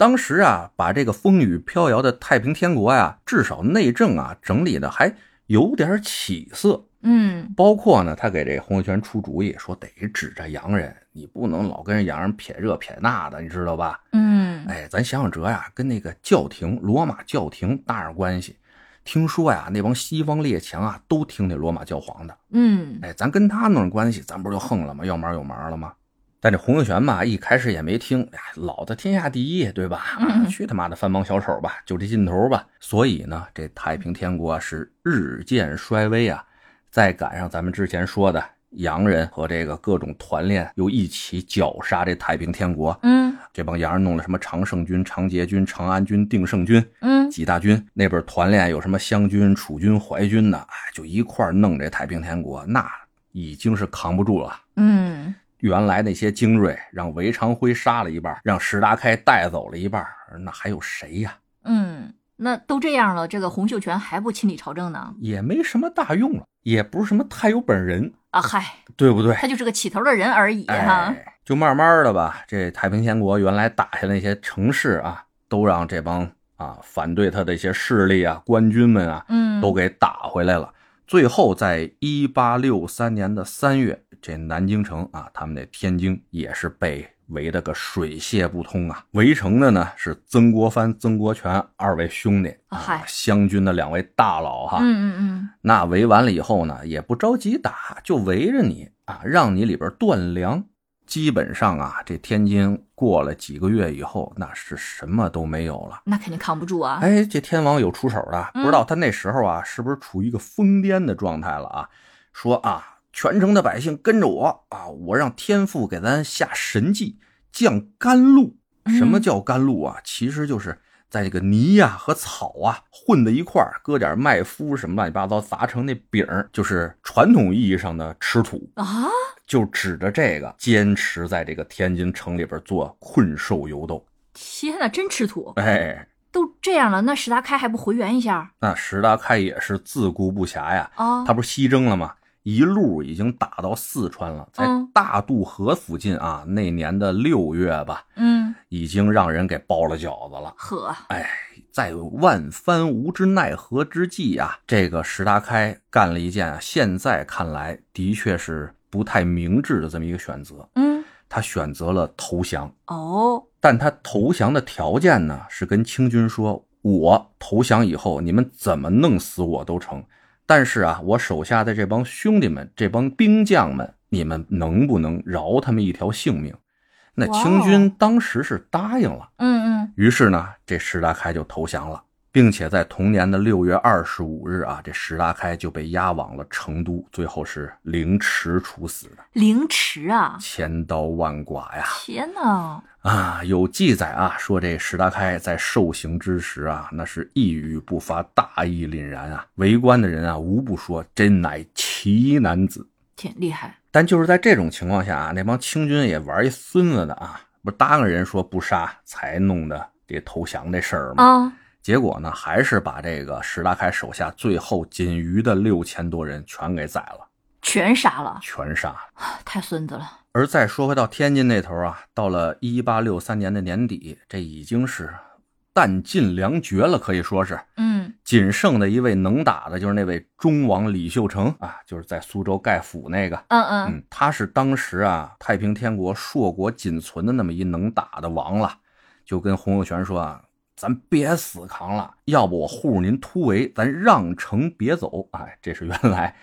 嗯当时啊，把这个风雨飘摇的太平天国呀，至少内政啊整理的还有点起色。嗯包括呢，他给这洪秀全出主意，说得指着洋人，你不能老跟人洋人撇这撇那的，你知道吧？嗯，哎，咱想想辙呀，跟那个教廷罗马教廷搭上关系。听说呀，那帮西方列强啊，都听那罗马教皇的。嗯哎，咱跟他弄上关系，咱不就横了吗？要忙有忙了吗？但这洪秀全嘛，一开始也没听，哎，老子天下第一，对吧？去他妈的藩邦小丑吧，就这劲头吧。所以呢，这太平天国啊是日渐衰微啊。再赶上咱们之前说的洋人和这个各种团练又一起绞杀这太平天国，嗯这帮洋人弄了什么常胜军、常捷军、长安军、定胜军嗯几大军，那边团练有什么湘军、楚军、淮军的，哎，就一块儿弄这太平天国，那已经是扛不住了。嗯，原来那些精锐让韦长辉杀了一半，让石达开带走了一半，那还有谁呀？嗯，那都这样了，这个洪秀全还不亲理朝政呢？也没什么大用了，也不是什么太有本人，啊，嗨，对不对？他就是个起头的人而已哈。哎，就慢慢的吧，这太平天国原来打下那些城市啊，都让这帮啊反对他的一些势力啊、官军们啊，嗯，都给打回来了。最后，在一八六三年的三月，这南京城啊，他们那天津也是被围得个水泄不通啊。围城的呢是曾国藩、曾国荃二位兄弟啊啊，湘军的两位大佬哈。嗯嗯嗯那围完了以后呢，也不着急打，就围着你啊，让你里边断粮。基本上啊，这天津过了几个月以后，那是什么都没有了。那肯定扛不住啊。哎，这天王有出手的，嗯不知道他那时候啊，是不是处于一个疯癫的状态了啊？说啊，全城的百姓跟着我啊，我让天父给咱下神迹，降甘露。什么嗯叫甘露啊？其实就是在这个泥呀、和草啊混在一块儿，搁点麦麸什么乱七八糟，砸成那饼儿，就是传统意义上的吃土。啊，就指着这个，坚持在这个天津城里边做困兽犹斗。天哪，真吃土！哎，都这样了，那石达开还不回援一下那石达开也是自顾不暇呀。啊？他不是西征了吗？一路已经打到四川了，在嗯大渡河附近啊，那年的六月吧，嗯，已经让人给包了饺子了。呵，哎，在万般无之奈何之际啊，这个石达开干了一件啊现在看来的确是不太明智的这么一个选择，嗯，他选择了投降。哦，但他投降的条件呢，是跟清军说：“我投降以后，你们怎么弄死我都成。但是啊，我手下的这帮兄弟们、这帮兵将们，你们能不能饶他们一条性命？”那清军当时是答应了，嗯嗯，于是呢，这石达开就投降了，并且在同年的六月二十五日啊，这石达开就被押往了成都，最后是凌迟处死的，凌迟啊！千刀万剐呀！天哪，啊，有记载啊，说这石达开在受刑之时啊，那是一语不发，大义凛然啊。围观的人啊，无不说真乃奇男子。挺厉害！但就是在这种情况下啊，那帮清军也玩一孙子的啊，不答应人说不杀，才弄的这投降这事儿吗？啊，结果呢，还是把这个石达开手下最后仅余的六千多人全给宰了，全杀了，全杀了。太孙子了。而再说回到天津那头啊，到了一八六三年的年底，这已经是弹尽粮绝了，可以说是嗯仅剩的一位能打的，就是那位忠王李秀成啊，就是在苏州盖府那个。嗯嗯，嗯，他是当时啊太平天国硕果仅存的那么一能打的王了，就跟洪秀全说啊，咱别死扛了，要不我护着您突围，咱让城别走。哎，这是原来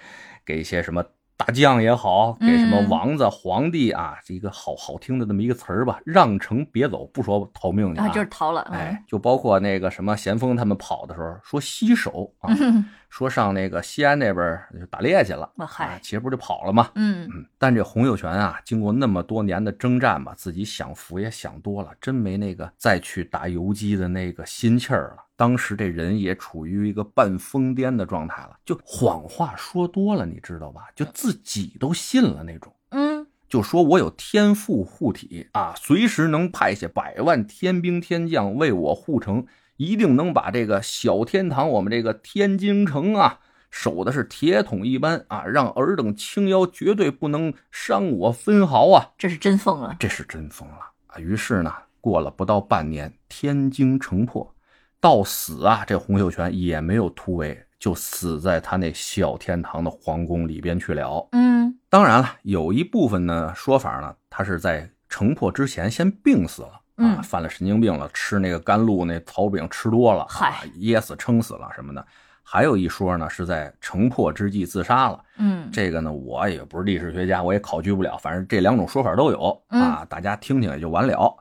给一些什么大将也好，给什么嗯王子、皇帝啊，这一个好好听的这么一个词儿吧，让城别走，不说逃命去啊，就是逃了。哎，就包括那个什么咸丰他们跑的时候说西守啊，嗯说上那个西安那边就打猎去了，啊其实不就跑了吗？嗯嗯，但这洪秀全啊，经过那么多年的征战吧，自己享福也享多了，真没那个再去打游击的那个心气儿了。当时这人也处于一个半疯癫的状态了，就谎话说多了，你知道吧？就自己都信了那种。嗯就说我有天赋护体啊，随时能派下百万天兵天将为我护城，一定能把这个小天堂，我们这个天津城啊，守的是铁桶一般啊，让尔等青妖绝对不能伤我分毫啊！这是真疯了。这是真疯了啊！于是呢，过了不到半年，天津城破，到死啊，这洪秀全也没有突围，就死在他那小天堂的皇宫里边去了。嗯当然了，有一部分呢说法呢，他是在城破之前先病死了。啊，嗯犯了神经病了，吃那个甘露那草饼吃多了，嗨啊，噎死、撑死了什么的。还有一说呢，是在城破之际自杀了。嗯这个呢，我也不是历史学家，我也考据不了。反正这两种说法都有嗯啊，大家听听也就完了。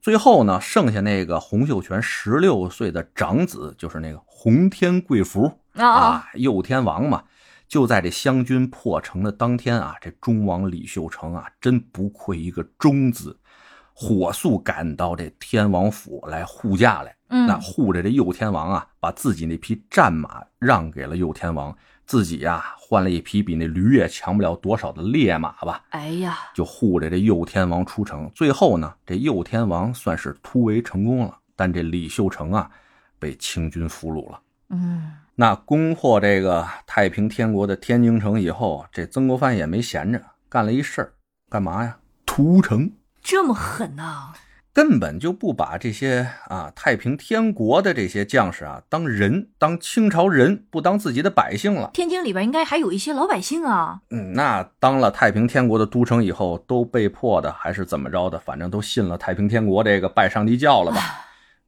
最后呢，剩下那个洪秀全十六岁的长子，就是那个洪天贵福啊啊啊，佑天王嘛，就在这湘军破城的当天啊，这忠王李秀成啊，真不愧一个忠字，火速赶到这天王府来护驾来。嗯那护着这右天王啊，把自己那匹战马让给了右天王，自己呀、换了一匹比那驴也强不了多少的烈马吧，哎呀，就护着这右天王出城。最后呢，这右天王算是突围成功了，但这李秀成啊，被清军俘虏了。嗯那攻破这个太平天国的天津城以后，这曾国藩也没闲着，干了一事儿，干嘛呀？屠城。这么狠呐、根本就不把这些啊太平天国的这些将士啊当人，当清朝人，不当自己的百姓了。天津里边应该还有一些老百姓啊。嗯，那当了太平天国的都城以后，都被迫的还是怎么着的？反正都信了太平天国这个拜上帝教了吧？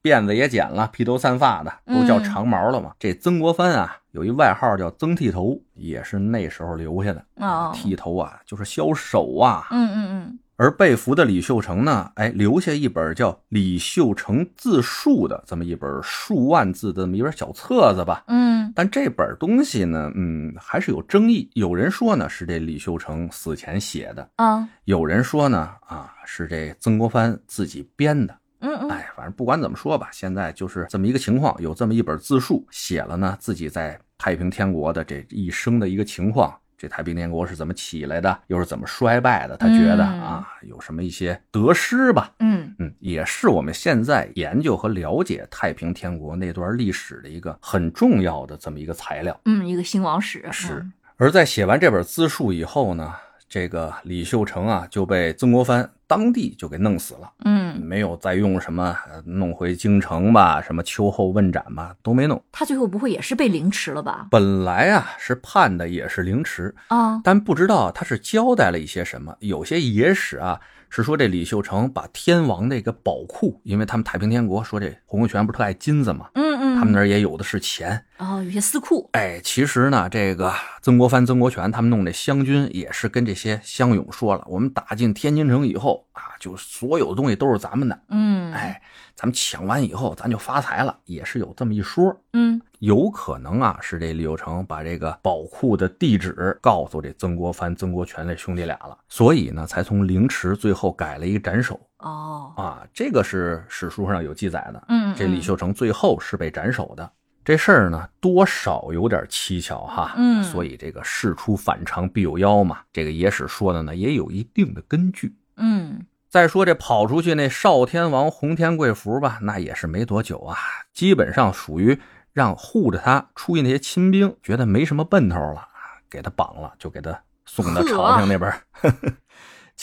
辫子也剪了，披头散发的，都叫长毛了嘛。这曾国藩啊，有一外号叫曾剃头，也是那时候留下的。哦剃头啊，就是削手啊。嗯嗯嗯，而被俘的李秀成呢，哎，留下一本叫《李秀成自述》的这么一本数万字的这么一本小册子吧。嗯但这本东西呢，嗯，还是有争议。有人说呢是这李秀成死前写的，啊有人说呢啊是这曾国藩自己编的。嗯嗯，哎，反正不管怎么说吧，现在就是这么一个情况，有这么一本自述，写了呢自己在太平天国的这一生的一个情况。这太平天国是怎么起来的，又是怎么衰败的？他觉得嗯啊，有什么一些得失吧？嗯嗯，也是我们现在研究和了解太平天国那段历史的一个很重要的这么一个材料。嗯，一个兴亡史是，而在写完这本自述以后呢，这个李秀成啊就被曾国藩当地就给弄死了。嗯，没有再用什么呃弄回京城吧，什么秋后问斩吧，都没弄。他最后不会也是被凌迟了吧？本来啊是判的也是凌迟，啊，但不知道他是交代了一些什么。有些野史啊是说这李秀成把天王那个宝库，因为他们太平天国说这洪秀全不是特爱金子嘛，嗯嗯，他们那儿也有的是钱。哦，有些私库，哎，其实呢，这个曾国藩、曾国荃他们弄这湘军，也是跟这些乡勇说了，我们打进天津城以后啊，就所有的东西都是咱们的。嗯，，哎，咱们抢完以后，咱就发财了，也是有这么一说。嗯有可能啊，是这李有成把这个宝库的地址告诉这曾国藩、曾国荃这兄弟俩了，所以呢，才从凌迟最后改了一个斩首哦，啊。这个是史书上有记载的。嗯，这李秀成最后是被斩首的。这事儿呢，多少有点蹊跷哈。嗯所以这个事出反常必有妖嘛，这个野史说的呢，也有一定的根据。嗯再说这跑出去那少天王洪天贵福吧，那也是没多久啊，基本上属于让护着他出去那些亲兵觉得没什么奔头了，啊给他绑了，就给他送到朝廷那边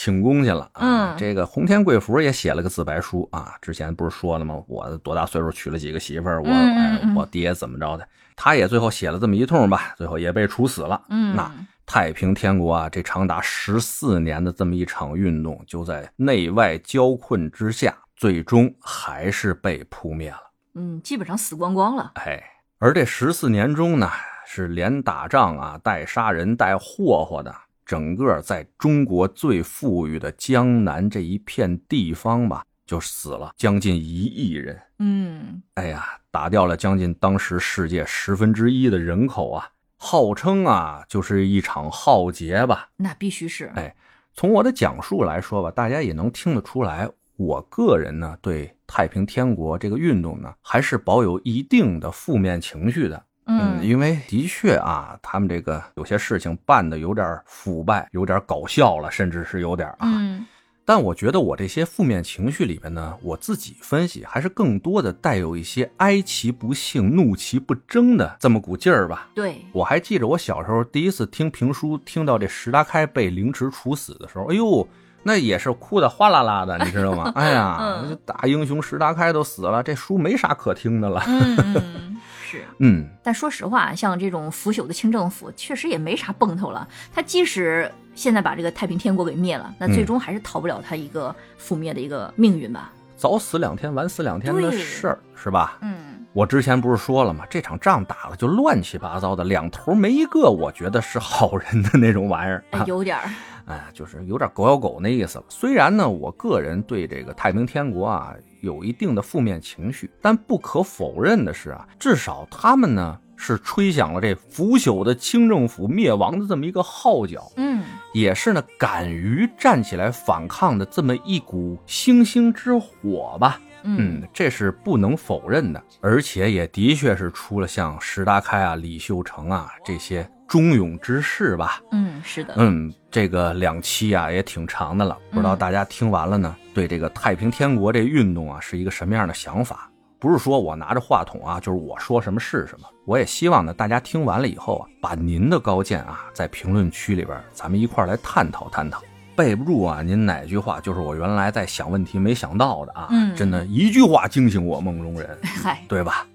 请功去了啊。嗯这个洪天贵福也写了个自白书啊，之前不是说了吗？我多大岁数娶了几个媳妇儿，我哎嗯我爹怎么着的？他也最后写了这么一通吧，最后也被处死了。嗯，那太平天国啊，这长达十四年的这么一场运动，就在内外交困之下，最终还是被扑灭了。嗯，基本上死光光了。哎，而这十四年中呢，是连打仗啊，带杀人，带霍霍的，整个在中国最富裕的江南这一片地方吧，就死了将近一亿人。嗯，哎呀，打掉了将近当时世界十分之一的人口啊，号称啊就是一场浩劫吧。那必须是。哎，从我的讲述来说吧，大家也能听得出来，我个人呢对太平天国这个运动呢，还是保有一定的负面情绪的。嗯，因为的确啊，他们这个有些事情办的有点腐败，有点搞笑了，甚至是有点啊。嗯，但我觉得我这些负面情绪里边呢，我自己分析还是更多的带有一些哀其不幸，怒其不争的这么股劲儿吧。对，我还记着我小时候第一次听评书，听到这石达开被凌迟处死的时候，哎呦，那也是哭的哗啦啦的，你知道吗？哎呀，这大英雄石达开都死了，这书没啥可听的了。嗯嗯，是。嗯，但说实话，像这种腐朽的清政府，确实也没啥奔头了。他即使现在把这个太平天国给灭了，那最终还是逃不了他一个覆灭的一个命运吧。早死两天，晚死两天的事儿，是吧？嗯，我之前不是说了吗？这场仗打了就乱七八糟的，两头没一个我觉得是好人的那种玩意儿。啊，有点儿。哎，就是有点狗咬狗那意思了。虽然呢，我个人对这个太平天国啊有一定的负面情绪，但不可否认的是啊，至少他们呢是吹响了这腐朽的清政府灭亡的这么一个号角，嗯，也是呢敢于站起来反抗的这么一股星星之火吧。嗯，这是不能否认的，而且也的确是出了像石达开啊、李秀成啊这些忠勇之士吧。嗯，是的。嗯，这个两期啊也挺长的了，不知道大家听完了呢，对这个太平天国这运动啊是一个什么样的想法？不是说我拿着话筒啊，就是我说什么是什么。我也希望呢，大家听完了以后啊，把您的高见啊在评论区里边，咱们一块来探讨探讨。背不住啊！您哪句话就是我原来在想问题没想到的啊？嗯，真的一句话惊醒我梦中人，嗨，对吧？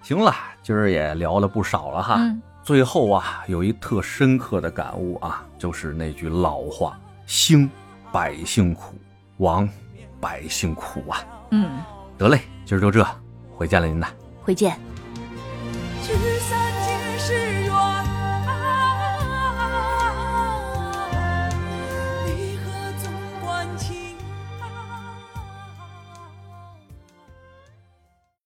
行了，今儿也聊了不少了哈。嗯，最后啊，有一特深刻的感悟啊，就是那句老话：兴百姓苦，亡百姓苦啊。嗯，得嘞，今儿就这，回见了您呐。回见。